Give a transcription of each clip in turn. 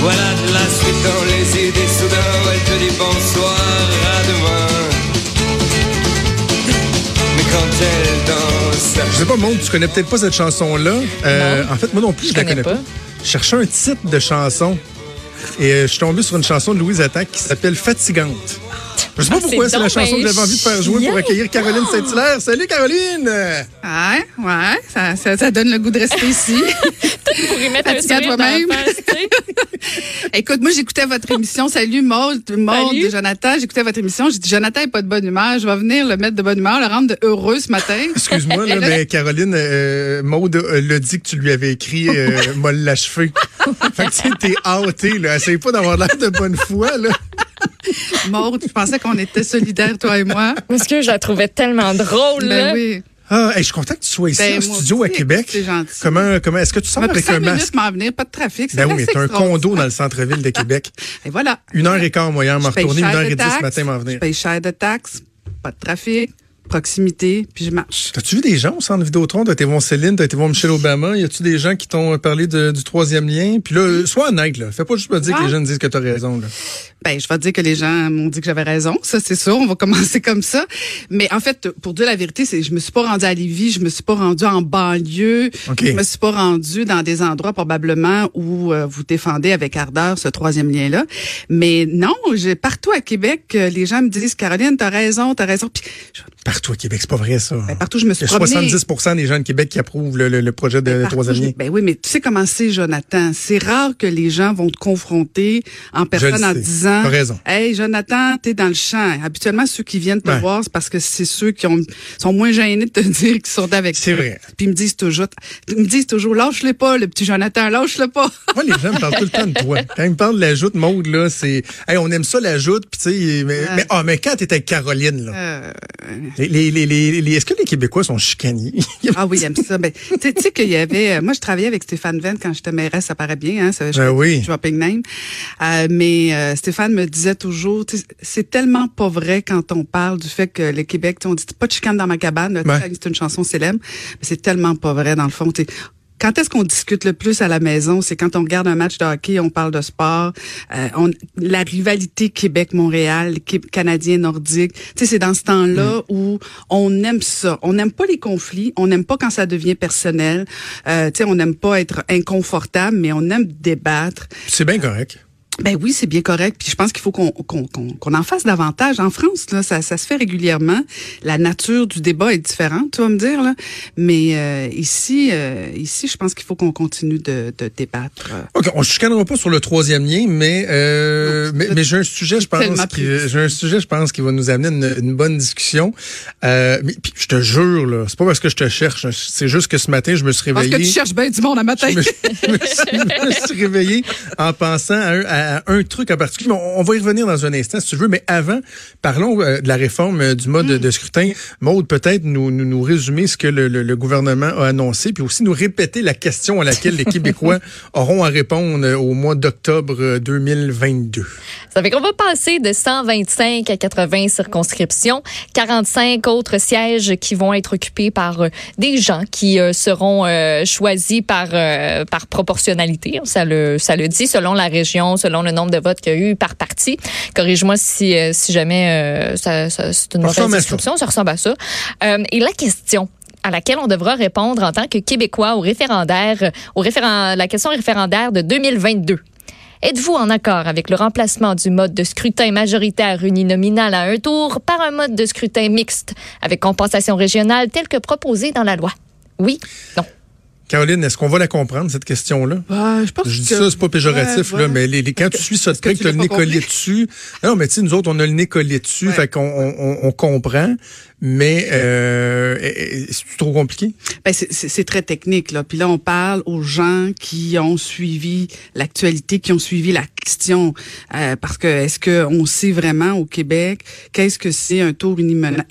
Voilà de la suite dans les idées, soudain elle te dit bonsoir, à demain. Mais quand elle danse, Je sais pas, Monde, tu connais peut-être pas cette chanson-là. Euh, en fait, moi non plus, je, Je la connais connais pas. pas. Je cherchais un titre de chanson. Et euh, je suis tombé sur une chanson de Louise Attaque qui s'appelle Fatigante. Je sais pas Ah, pourquoi c'est la chanson que j'avais envie de faire jouer pour accueillir Caroline Saint-Hilaire. Salut Caroline! Ouais, ouais, ça, ça, ça donne le goût de rester ici. pour y mettre un Fatigué la toi-même? Écoute, moi, j'écoutais votre émission. Salut, Maud, Maud Salut. Jonathan. J'écoutais votre émission. J'ai dit, Jonathan est pas de bonne humeur. Je vais venir le mettre de bonne humeur, le rendre de heureux ce matin. Excuse-moi, là, mais Caroline, euh, Maude euh, l'a dit que tu lui avais écrit euh, m'a l'achevé. fait que tu sais, t'es hâté, là. Essaye pas d'avoir l'air de bonne foi, là. Maud, je pensais qu'on était solidaires, toi et moi? Parce que je la trouvais tellement drôle, là. Ben oui. Ah, hey, je suis content que tu sois ici, Ben, en moi studio à Québec. c'est gentil. Comment, comment, est-ce que tu sors avec un masque? m'en venir, pas de trafic. Ben oui, mais t'as un condo dans le centre-ville de Québec. Et voilà. Une heure et quart moyen, m'en Je retourner, une heure et dix ce matin, m'en Je venir. paye cher de taxes, pas de trafic, proximité, puis je marche. T'as-tu vu des gens au centre Vidéotron? T'as été voir Céline, t'as été voir Michelle Obama. Y a-tu des gens qui t'ont parlé de- du troisième lien? Puis là, sois honnête, là. Fais pas juste me dire que les gens disent que t'as raison, là. Ben, je vais dire que les gens m'ont dit que j'avais raison. Ça, c'est sûr. On va commencer comme ça. Mais en fait, pour dire la vérité, c'est je me suis pas rendue à Lévis, je me suis pas rendue en banlieue, OK. je me suis pas rendue dans des endroits probablement où euh, vous défendez avec ardeur ce troisième lien-là. Mais non, j'ai partout à Québec, euh, les gens me disent Caroline, t'as raison, t'as raison. Puis je- Partout à Québec, c'est pas vrai, ça. ben, partout, je me Il y suis a promenée. 70 des gens de Québec qui approuvent le, le- le projet de Partout, troisième lien. Ben oui, mais tu sais comment c'est, Jonathan? C'est rare que les gens vont te confronter en personne en sais. Disant raison. Hey, Jonathan, t'es dans le champ. Habituellement, ceux qui viennent te Ouais. voir, c'est parce que c'est ceux qui ont, sont moins gênés de te dire qu'ils sont avec C'est toi. vrai. Puis ils me disent toujours, ils me disent toujours, lâche-le pas, le petit Jonathan, lâche-le pas. Moi, les gens me parlent tout le temps de toi. Quand ils me parlent de la joute mode, là, c'est, hey, on aime ça, la joute, puis tu sais, mais, mais, ah, mais quand t'es avec Caroline, là. Euh, Les, les, les, est-ce que les Québécois sont chicaniers? ah oui, j'aime ça. Ben, tu sais- qu'il y avait, euh, moi, je travaillais avec Stéphane Venn quand j'étais mairesse, ça paraît bien, hein, ça, je Ben oui. name. Euh, mais euh, Stéphane me disait toujours, c'est tellement pas vrai quand on parle du fait que le Québec, on dit pas de chicane dans ma cabane, Ouais. c'est une chanson célèbre, mais c'est tellement pas vrai dans le fond. Quand est-ce qu'on discute le plus à la maison? C'est quand on regarde un match de hockey, on parle de sport. Euh, on, la rivalité Québec-Montréal, l'équipe canadien-nordique. Tu sais, c'est dans ce temps-là où on aime ça. On n'aime pas les conflits. On n'aime pas quand ça devient personnel. Euh, tu sais, on n'aime pas être inconfortable, mais on aime débattre. c'est bien correct. Ben oui, c'est bien correct. Puis je pense qu'il faut qu'on qu'on qu'on en fasse davantage. En France, là, ça, ça se fait régulièrement. La nature du débat est différente, tu vas me dire là. Mais euh, ici, euh, ici, je pense qu'il faut qu'on continue de, de débattre. OK, on ne chicanera pas sur le troisième lien, mais euh, Non, mais, j'ai un sujet, je pense, qui, j'ai un sujet, je pense, qui va nous amener une, une bonne discussion. Euh, mais puis, je te jure là, c'est pas parce que je te cherche, c'est juste que ce matin, je me suis Parce réveillé. que tu cherches bien du monde à matin. je me, je me suis, je me suis réveillé en pensant à un, à un truc en particulier. On, on va y revenir dans un instant, si tu veux. Mais avant, parlons euh, de la réforme euh, du mode de scrutin. Maude, peut-être nous, nous, nous résumer ce que le, le- le gouvernement a annoncé, puis aussi nous répéter la question à laquelle les Québécois auront à répondre euh, au mois d'octobre euh, 2022. Ça fait qu'on va passer de 125 à 80 circonscriptions, 45 autres sièges qui vont être occupés par euh, des gens qui seront choisis par par proportionnalité, ça le ça le dit selon la région, selon le nombre de votes qu'il y a eu par parti. Corrige-moi si euh, si jamais euh, ça, ça- c'est une mauvaise description, ça ressemble à ça. Euh, et la question à laquelle on devra répondre en tant que Québécois au référendaire, au référend, la question référendaire de 2022. Êtes-vous en accord avec le remplacement du mode de scrutin majoritaire uninominal à un tour par un mode de scrutin mixte avec compensation régionale tel que proposé dans la loi? Oui? Non? Caroline, est-ce qu'on va la comprendre, cette question-là? Ouais, je pense Je dis que- ça, c'est pas péjoratif, Ouais, là, ouais. mais les, les- quand tu suis ça de Est-ce que tu t'as le nez collé dessus. Non, mais tu sais, nous autres, on a le nez collé dessus, Ouais. fait qu'on on, on- on comprend. Mais euh, c'est trop compliqué? Ben c'est très technique là. Puis là, on parle aux gens qui ont suivi l'actualité, qui ont suivi la question, euh, parce que est-ce que on sait vraiment au Québec qu'est-ce que c'est un tour uninominal?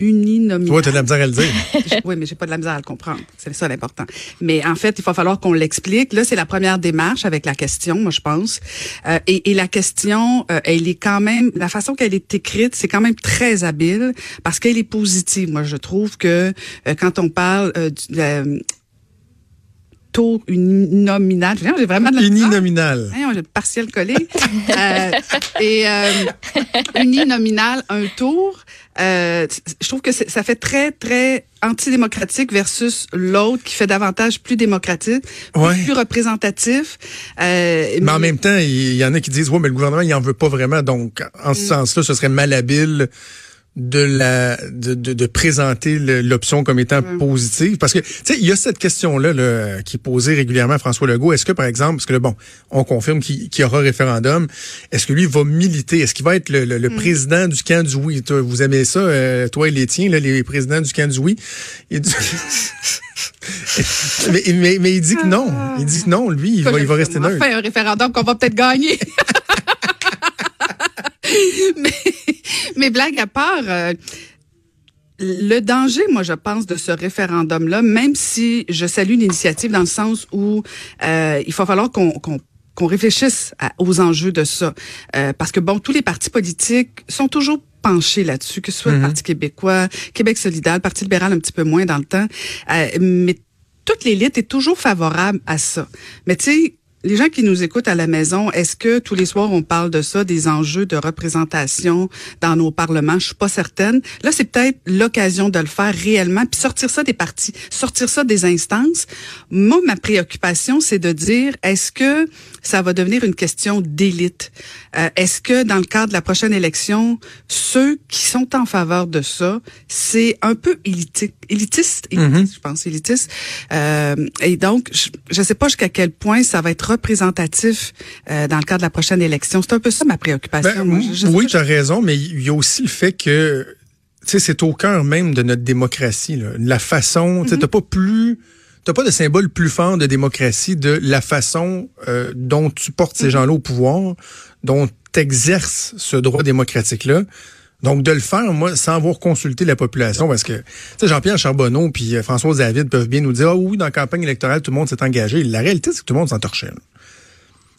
uninominal? Oui, tu as de la misère à le dire. oui, mais j'ai pas de la misère à le comprendre. C'est ça l'important. Mais en fait, il va falloir qu'on l'explique. Là, c'est la première démarche avec la question, moi, je pense. Euh, et, et, la question, euh, elle est quand même, la façon qu'elle est écrite, c'est quand même très habile parce qu'elle est positive. Moi, je trouve que euh, quand on parle du, taux uninominal. J'ai vraiment de la Uninominal. J'ai le partiel collé. euh, et euh, uninominal, un tour. Euh, je trouve que ça fait très, très antidémocratique versus l'autre qui fait davantage plus démocratique, plus, représentatif. Euh, mais en même temps, il y, en a qui disent, ouais, mais le gouvernement, il en veut pas vraiment. Donc, en ce mm. sens-là, ce serait malhabile de la de, de, de présenter l'option comme étant positive? Parce que tu sais il y a cette question là, qui est posée régulièrement à François Legault. Est-ce que par exemple parce que là, bon on confirme qu'il y aura référendum est-ce que lui va militer? Est-ce qu'il va être le, le, mm. président du camp du oui? Vous aimez ça euh, toi et les tiens là, les présidents du camp du oui? Il dit... mais, mais, mais, il dit que non. Il dit que non lui il va il va rester neutre. fait un référendum qu'on va peut-être gagner mais mais blague à part, euh, le danger, moi, je pense, de ce référendum-là, même si je salue l'initiative dans le sens où euh, il va falloir qu'on qu'on réfléchisse aux enjeux de ça. Euh, parce que, bon, tous les partis politiques sont toujours penchés là-dessus, que ce soit le mhm. Parti québécois, Québec solidaire, le Parti libéral un petit peu moins dans le temps. mais toute l'élite est toujours favorable à ça. Mais tu sais, les gens qui nous écoutent à la maison, est-ce que tous les soirs on parle de ça, des enjeux de représentation dans nos parlements? Je suis pas certaine. Là, c'est peut-être l'occasion de le faire réellement, puis sortir ça des partis, sortir ça des instances. Moi, ma préoccupation, c'est de dire, est-ce que ça va devenir une question d'élite? Euh, Est-ce que dans le cadre de la prochaine élection, ceux qui sont en faveur de ça, c'est un peu élitiste, élitiste, mm-hmm. je pense, élitiste. Euh, et donc, je ne sais pas jusqu'à quel point ça va être représentatif euh, dans le cadre de la prochaine élection. C'est un peu ça ma préoccupation. Ben, oui, tu as raison, mais il y a aussi le fait que c'est au cœur même de notre démocratie. Là. La façon, tu n'as pas plus... T'as pas de symbole plus fort de démocratie de la façon euh, dont tu portes ces mm-hmm. gens-là au pouvoir, dont tu exerces ce droit démocratique-là. Donc, de le faire, moi, sans avoir consulté la population, parce que, tu sais, Jean-Pierre Charbonneau puis euh, François David peuvent bien nous dire, ah oui, dans la campagne électorale, tout le monde s'est engagé. La réalité, c'est que tout le monde s'en torchait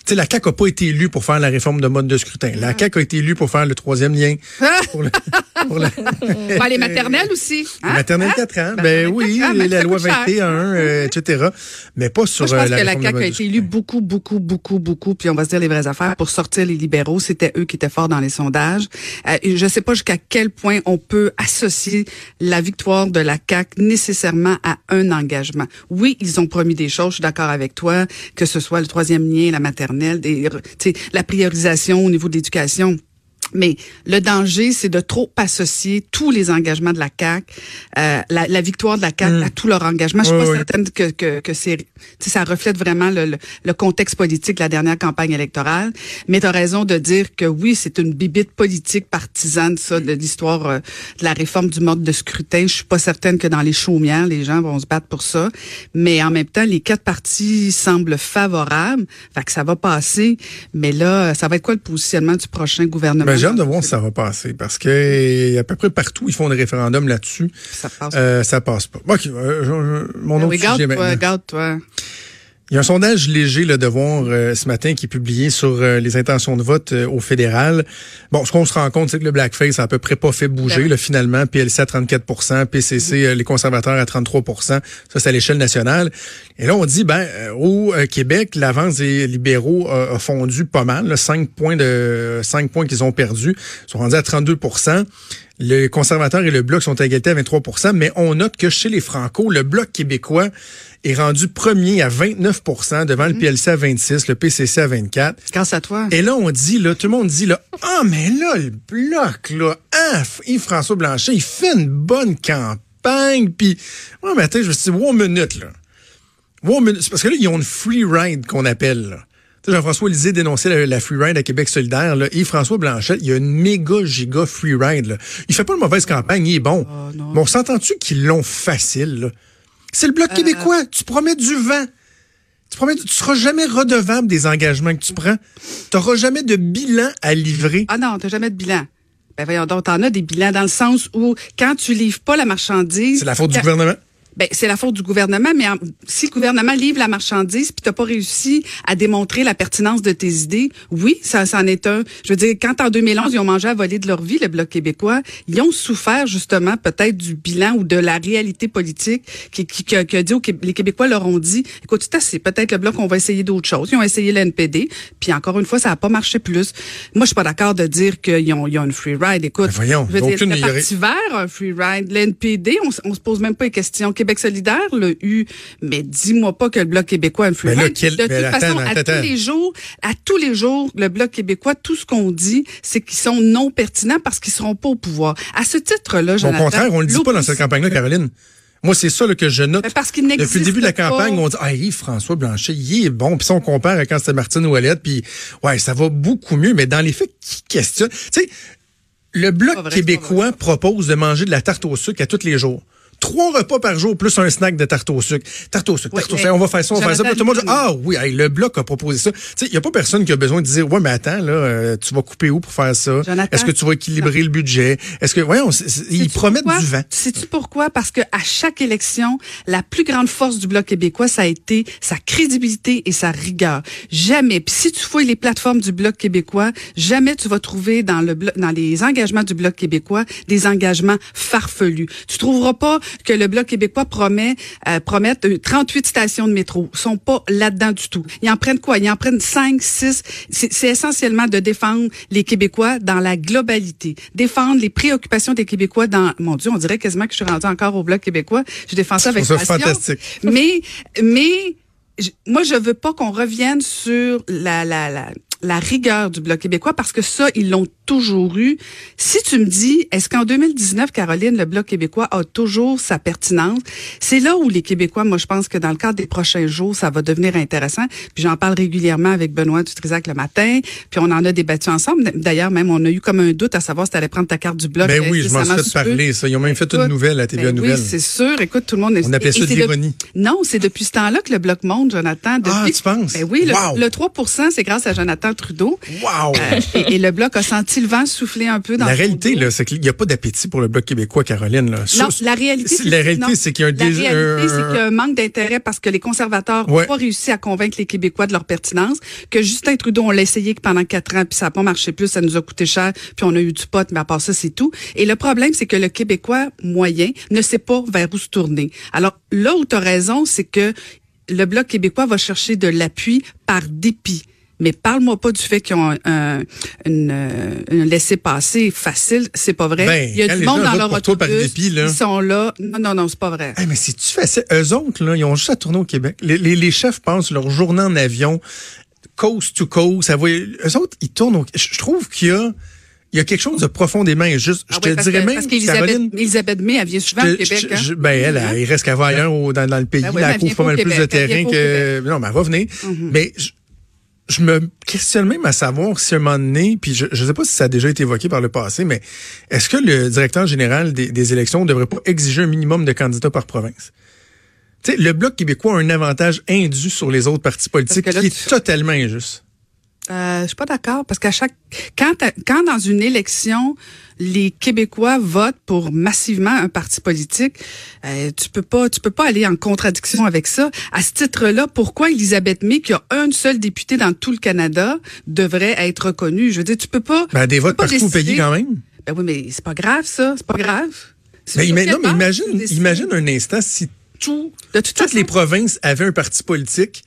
sais, la CAQ n'a pas été élue pour faire la réforme de mode de scrutin. La CAQ a été élue pour faire le troisième lien. pour, les maternelles aussi. Hein? Les maternelles 4 hein? ans. Ben oui, la loi 21, euh, etc. Mais pas sur Moi, je pense euh, que la CAQ a été élue beaucoup, beaucoup, beaucoup, beaucoup, puis on va se dire les vraies affaires, pour sortir les libéraux. C'était eux qui étaient forts dans les sondages. Euh, je ne sais pas jusqu'à quel point on peut associer la victoire de la CAQ nécessairement à un engagement. Oui, ils ont promis des choses, je suis d'accord avec toi, que ce soit le troisième lien, la maternelle, la priorisation au niveau de l'éducation. Mais le danger, c'est de trop associer tous les engagements de la CAC, euh, la, la, victoire de la CAC mm. à tout leur engagement. Je suis pas certaine que, que, que c'est, ça reflète vraiment le, le, contexte politique de la dernière campagne électorale. Mais tu as raison de dire que oui, c'est une bibite politique partisane, ça, de l'histoire euh, de la réforme du mode de scrutin. Je suis pas certaine que dans les chaumières, les gens vont se battre pour ça. Mais en même temps, les quatre partis semblent favorables. Fait que ça va passer. Mais là, ça va être quoi le positionnement du prochain gouvernement? Ben, j'ai hâte de voir si ça va passer parce que à peu près partout, ils font des référendums là-dessus. Ça passe. Euh, ça passe pas. OK, euh, mon autre sujet maintenant. Regarde, toi. Il y a un sondage léger là, de voir euh, ce matin qui est publié sur euh, les intentions de vote euh, au fédéral. Bon, ce qu'on se rend compte, c'est que le blackface a à peu près pas fait bouger là, finalement. PLC à 34% PCC, les conservateurs à 33% Ça, c'est à l'échelle nationale. Et là, on dit, ben, au Québec, l'avance des libéraux a, fondu pas mal. Là, 5 points de 5 points qu'ils ont perdus. Ils sont rendus à 32% les conservateurs et le Bloc sont à égalité à 23% mais on note que chez les Franco, le Bloc québécois est rendu premier à 29% devant le mhm. PLC à 26, le PCC à 24. Grâce à toi. Et là, on dit, là, tout le monde dit, là, ah, mais là, le Bloc, là, hein, Yves-François Blanchet, il fait une bonne campagne, puis moi, matin, je me suis dit, wow, minute, là. Wow, minute. Parce que là, ils ont une free ride qu'on appelle, là. Jean-François Lisée dénonçait la, la free ride à Québec solidaire. Là. Et François Blanchet, il y a une méga giga free ride. Là. Il fait pas une mauvaise campagne, il est bon. Oh, non. Mais on s'entend-tu qu'ils l'ont facile? là? C'est le Bloc québécois. Tu promets du vent. Tu promets, tu seras jamais redevable des engagements que tu prends. Tu n'auras jamais de bilan à livrer. Ah non, t'as jamais de bilan. Ben voyons donc, t'en as des bilans dans le sens où quand tu livres pas la marchandise. C'est la faute du gouvernement. Ben, c'est la faute du gouvernement, mais en- si le gouvernement livre la marchandise puis t'as pas réussi à démontrer la pertinence de tes idées, oui, ça, ça en est un. Je veux dire, quand en 2011 ils ont mangé à voler de leur vie, le bloc québécois, ils ont souffert justement peut-être du bilan ou de la réalité politique qui, qui, qui a, qui a dit aux les Québécois leur ont dit, écoute, c'est peut-être le bloc on va essayer d'autres choses. Ils ont essayé l'NPD, puis encore une fois ça a pas marché plus. Moi je suis pas d'accord de dire qu'ils ont, ils ont une free ride. Écoute, Ben voyons, je veux dire, le Parti vert, un free ride, l'NPD, on, on se pose même pas les questions. Québec solidaire, le U, mais dis-moi pas que le Bloc québécois quel- de toute façon, à attends, tous les jours, à tous les jours, le Bloc québécois, tout ce qu'on dit, c'est qu'ils sont non pertinents parce qu'ils seront pas au pouvoir. À ce titre-là, Au contraire, on le dit pas dans cette campagne-là, Caroline. Moi, c'est ça là, que je note. Parce qu'il Depuis le début de la pas. campagne, on dit Ah, Yves-François Blanchet, il est bon. Puis ça, on compare à quand c'était Martine Ouellette, puis ouais, ça va beaucoup mieux. Mais dans les faits, qui questionne? Tu sais, le Bloc vrai, québécois propose de manger de la tarte au sucre à tous les jours. Trois repas par jour plus un snack de tarte au sucre. Tarte au sucre, Oui, tarte au mais sucre. On va faire ça, on va faire ça. Tout le monde dit, ah oui, hey, le Bloc a proposé ça. Tu sais, il n'y a pas personne qui a besoin de dire, ouais, mais attends, là, euh, tu vas couper où pour faire ça? Est-ce que tu vas équilibrer le budget? Est-ce que, voyons, ils Sais-tu promettent pourquoi? du vent. Sais-tu pourquoi? Parce que à chaque élection, la plus grande force du Bloc québécois, ça a été sa crédibilité et sa rigueur. Jamais. Puis si tu fouilles les plateformes du Bloc québécois, jamais tu vas trouver dans le dans les engagements du Bloc québécois des engagements farfelus. Tu trouveras pas que le Bloc québécois promet euh, promettent euh, 38 stations de métro. Ils sont pas là-dedans du tout. Ils en prennent quoi? Ils en prennent 5, 6. C'est essentiellement de défendre les Québécois dans la globalité. Défendre les préoccupations des Québécois dans... Mon Dieu, on dirait quasiment que je suis rendue encore au Bloc québécois. Je défends ça avec passion. fantastique. Mais, mais je- moi, je veux pas qu'on revienne sur la, la, la, la rigueur du Bloc québécois parce que ça, ils l'ont toujours eu. Si tu me dis, est-ce qu'en 2019, Caroline, le Bloc québécois a toujours sa pertinence? C'est là où les Québécois, moi, je pense que dans le cadre des prochains jours, ça va devenir intéressant. Puis j'en parle régulièrement avec Benoît Dutrisac le matin, puis on en a débattu ensemble. D'ailleurs, même, on a eu comme un doute à savoir si tu allais prendre ta carte du Bloc. Ben euh, oui, je m'en suis fait parler, ça. Ils ont même fait une Écoute, nouvelle à TVA ben Nouvelle. Oui, c'est sûr. Écoute, tout le monde... On appelait ça de l'ironie. Non, c'est depuis ce temps-là que le Bloc monte, Jonathan. Depuis, Ah, tu penses? Ben oui, le, Wow. le 3 c'est grâce à Jonathan Trudeau. Wow! Euh, et, et le Bloc a senti le vent souffler un peu dans La réalité, là, c'est qu'il n'y a pas d'appétit pour le Bloc québécois, Caroline. Là. Non, la réalité, c'est- la réalité, c'est qu'il y a un La réalité, un- c'est qu'il y a un manque d'intérêt parce que les conservateurs n'ont Ouais. pas réussi à convaincre les Québécois de leur pertinence. Que Justin Trudeau, on l'a essayé pendant quatre ans, puis ça n'a pas marché plus, ça nous a coûté cher, puis on a eu du pot, mais à part ça, c'est tout. Et le problème, c'est que le Québécois moyen ne sait pas vers où se tourner. Alors, là où tu as raison, c'est que le Bloc québécois va chercher de l'appui par dépit. Mais parle-moi pas du fait qu'ils ont un, un, une, euh, laissez-passer facile, c'est pas vrai. Ben, Il y a quand du monde dans leur par autobus, dépit, là. ils sont là. Non, non, non, c'est pas vrai. Hey, mais si tu fais ça, eux autres, là, ils ont juste à tourner au Québec. Les, les, les chefs pensent leur journée en avion, coast to coast. Ça eux autres, ils tournent au, je je trouve qu'il y a, il y a quelque chose de profondément injuste. Je Ah te oui, dirais que- même, parce qu'Elisabeth May, elle vient souvent je- au Québec. je- hein? je- ben, elle, elle, il reste qu'elle va ailleurs au- dans, dans le pays. Ben oui, là, mais elle elle couvre pas mal plus de elle terrain que, non, mais elle va venir. Mais, je, me questionne même à savoir si à un moment donné, puis je ne sais pas si ça a déjà été évoqué par le passé, mais est-ce que le directeur général des, des élections ne devrait pas exiger un minimum de candidats par province? Tu sais, le Bloc québécois a un avantage indu sur les autres partis politiques là, qui est tu- totalement injuste. Euh, je suis pas d'accord parce qu'à chaque quand quand dans une élection les Québécois votent pour massivement un parti politique, euh, tu peux pas tu peux pas aller en contradiction avec ça. À ce titre-là, pourquoi Elisabeth May qui a un seul député dans tout le Canada devrait être reconnue Je veux dire, tu peux pas Ben, des votes partout décider- payés quand même. Ben oui, mais c'est pas grave ça, c'est pas grave. Ima- quelle non, mais imagine, imagine un instant si tout, De toute toutes façon- les provinces avaient un parti politique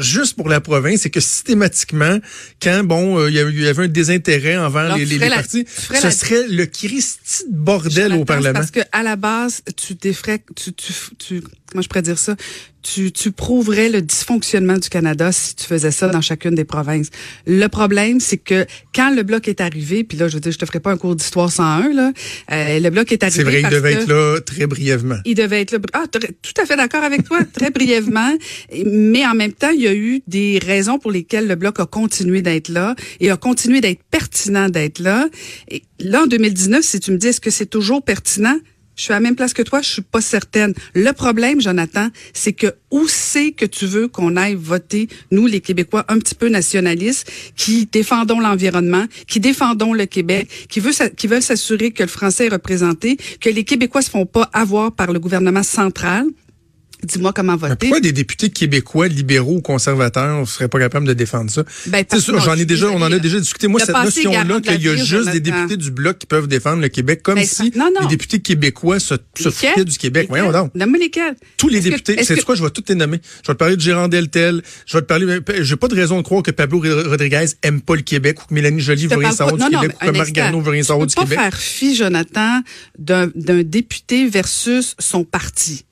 juste pour la province et que systématiquement, quand bon, euh, il y avait- un désintérêt envers Alors, les, partis, ce la- serait le Christi de bordel au Parlement. Parce que à la base, tu défrais, tu, tu, tu comment je pourrais dire ça, tu, tu prouverais le dysfonctionnement du Canada si tu faisais ça dans chacune des provinces. Le problème, c'est que quand le bloc est arrivé, puis là, je veux dire, je te ferai pas un cours d'histoire 101, là, euh, le bloc est arrivé C'est vrai, il devait que- être là très brièvement. il devait être là. Ah, tout à fait d'accord avec toi, très brièvement. Mais en même temps, il y a eu des raisons pour lesquelles le bloc a continué d'être là et a continué d'être pertinent d'être là. Et là, en 2019, si tu me dis est-ce que c'est toujours pertinent, je suis à la même place que toi, je suis pas certaine. Le problème, Jonathan, c'est que où c'est que tu veux qu'on aille voter, nous, les Québécois, un petit peu nationalistes, qui défendons l'environnement, qui défendons le Québec, qui, qui veulent s'assurer que le français est représenté, que les Québécois se font pas avoir par le gouvernement central? Dis-moi comment Mais voter. pourquoi des députés québécois, libéraux ou conservateurs ne seraient pas capables de défendre ça? Ben, j'en je ai déjà, on en a déjà discuté. Moi, cette notion-là qu'il y a juste des députés du Bloc qui peuvent défendre le Québec, comme Ben, si non, non. les députés québécois se, se foutaient du Québec. Voyons donc. Lesquels. Tous les députés, c'est que- quoi, je vais tous les nommer. Je vais te parler de Gérard Deltel, je vais te parler, j'ai pas de raison de croire que Pablo Rodriguez aime pas le Québec ou que Mélanie Joly veut rien savoir du Québec ou que. Garneau veut rien savoir du peux pas Québec. faire fi, Jonathan, d'un député versus son parti.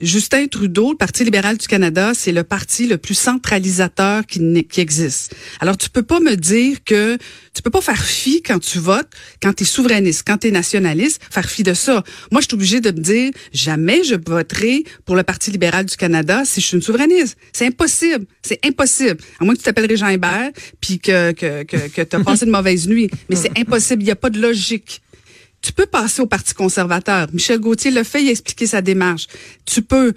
Justin Trudeau, le Parti libéral du Canada, c'est le parti le plus centralisateur qui, qui existe. Alors, tu peux pas me dire que tu peux pas faire fi quand tu votes, quand tu es souverainiste, quand tu es nationaliste, faire fi de ça. Moi, je suis obligée de me dire, jamais je voterai pour le Parti libéral du Canada si je suis une souverainiste. C'est impossible. C'est impossible. À moins que tu t'appelles Jean Hébert, puis que, que, que, que tu as passé une mauvaise nuit. Mais c'est impossible. Il n'y a pas de logique. Tu peux passer au Parti conservateur. Michel Gauthier l'a fait, il a expliqué sa démarche. Tu peux.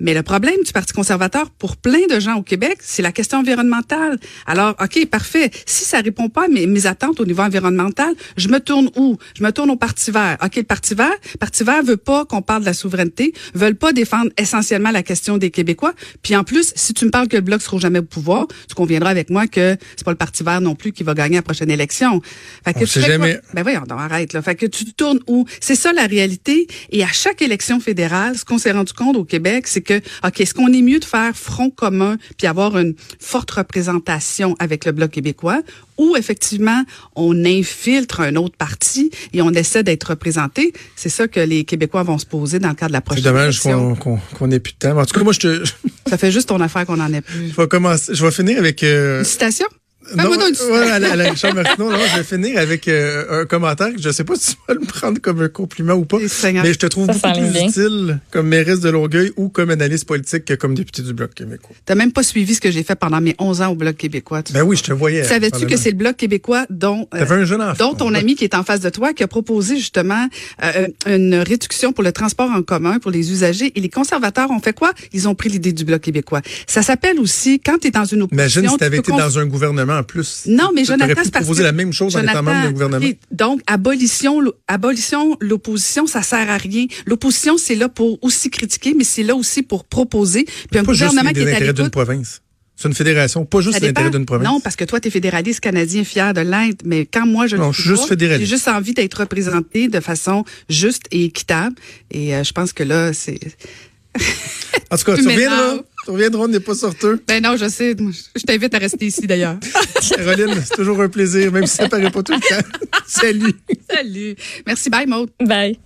Mais le problème du Parti conservateur, pour plein de gens au Québec, c'est la question environnementale. Alors, OK, parfait. Si ça répond pas à mes, mes attentes au niveau environnemental, je me tourne où? Je me tourne au Parti vert. OK, le Parti vert, le Parti vert veut pas qu'on parle de la souveraineté, veulent pas défendre essentiellement la question des Québécois. Puis en plus, si tu me parles que le Bloc sera jamais au pouvoir, tu conviendras avec moi que c'est pas le Parti vert non plus qui va gagner la prochaine élection. Fait que On tu sait fais quoi? jamais. Ben voyons, donc, arrête là. Fait que tu te tournes où? C'est ça la réalité. Et à chaque élection fédérale, ce qu'on s'est rendu compte au Québec, c'est que ok, est-ce qu'on est mieux de faire front commun puis avoir une forte représentation avec le bloc québécois, ou effectivement on infiltre un autre parti et on essaie d'être représenté? C'est ça que les Québécois vont se poser dans le cadre de la C'est prochaine dommage élection. qu'on qu'on qu'on ait plus de temps. En tout cas, moi, je te, Ça fait juste ton affaire qu'on en ait plus. je vais commencer, je vais finir avec, euh, Une citation? Non, citation. ouais, à Richard Martineau, non, je vais finir avec euh, un commentaire que je sais pas si tu vas le prendre comme un compliment ou pas, mais je te trouve Ça beaucoup plus bien. utile comme mairesse de Longueuil ou comme analyste politique que comme député du Bloc québécois. T'as même pas suivi ce que j'ai fait pendant mes 11 ans au bloc québécois. tu Ben oui, je te voyais. Savais-tu que c'est le Bloc québécois dont, euh, T'avais un jeune enfant. dont ton ami qui est en face de toi qui a proposé justement euh, une réduction pour le transport en commun pour les usagers et les conservateurs ont fait quoi? Ils ont pris l'idée du Bloc québécois. Ça s'appelle aussi, quand tu es dans une opposition... Imagine si tu t'avais peux été dans un gouvernement en plus. non, mais Jonathan, pu c'est parce proposer que- la même chose en étant Jonathan, membre gouvernement. donc, abolition, abolition, l'opposition, ça sert à rien. L'opposition, c'est là pour aussi critiquer, mais c'est là aussi pour proposer. Puis un Pas juste gouvernement les qui est à intérêts d'une province. C'est une fédération, pas juste l'intérêt d'une province. Non, parce que toi, tu es fédéraliste canadien fier de l'être, mais quand moi, je Non, le je suis juste pas, fédéraliste. J'ai juste envie d'être représenté de façon juste et équitable. Et euh, je pense que là, c'est... En tout cas, Tu. m'énerves. Tu reviendras, on n'est pas sorteux. Ben non, je sais. Je t'invite à rester ici, d'ailleurs. Caroline, c'est toujours un plaisir, même si ça paraît pas tout le temps. Salut. Salut. Merci, bye, Maud. Bye.